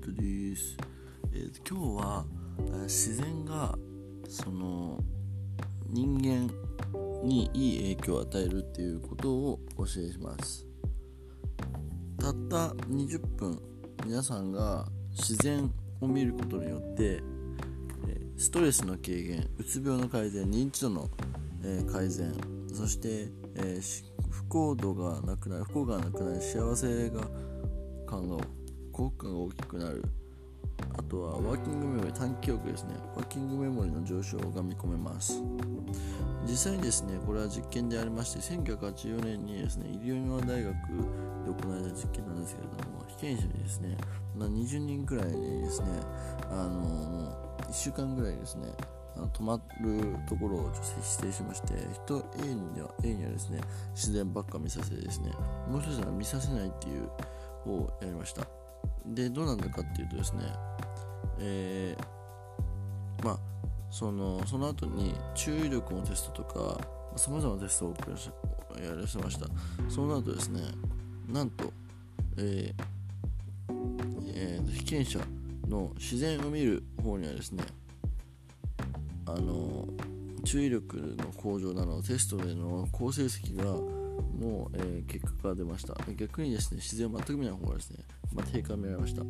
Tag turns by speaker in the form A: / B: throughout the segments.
A: トです、えー、今日は、え、自然がその人間にいい影響を与えるっていうことをお教えします。たった20分皆さんが自然を見ることによってストレスの軽減うつ病の改善認知度の改善そして不幸度がなくなる不幸がなくなる幸せが感が幸福感が大きくなる。あとはワーキングメモリ短期記憶ですね。ワーキングメモリの上昇が見込めます。実際にですねこれは実験でありまして1984年にですね医療用大学で行われた実験なんですけれども被験者にですね、20人くらいにですねあの1週間ぐらいですねあの泊まるところを指定しまして人 A には A にはですね自然ばっか見させてですねもう一つは見させないっていう方をやりました。でどうなんだかっていうとですねえー、まあそのその後に注意力のテストとかさまざまなテストをやらせました。その後ですねなんと、えーえー、被験者の自然を見る方にはですねあの注意力の向上などテストでの好成績がの、えー、結果が出ました。逆にですね自然を全く見ない方がですね、まあ、低下を見られました。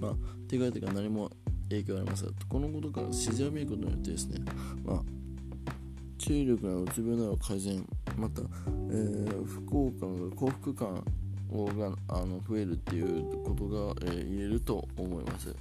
A: まあ低下というか何も影響がありますがこのことから自然を見ることによってですねまあ注意力などうつ病など改善また、えー、不幸感が幸福感があの増えるっていうことが、えー、言えると思います。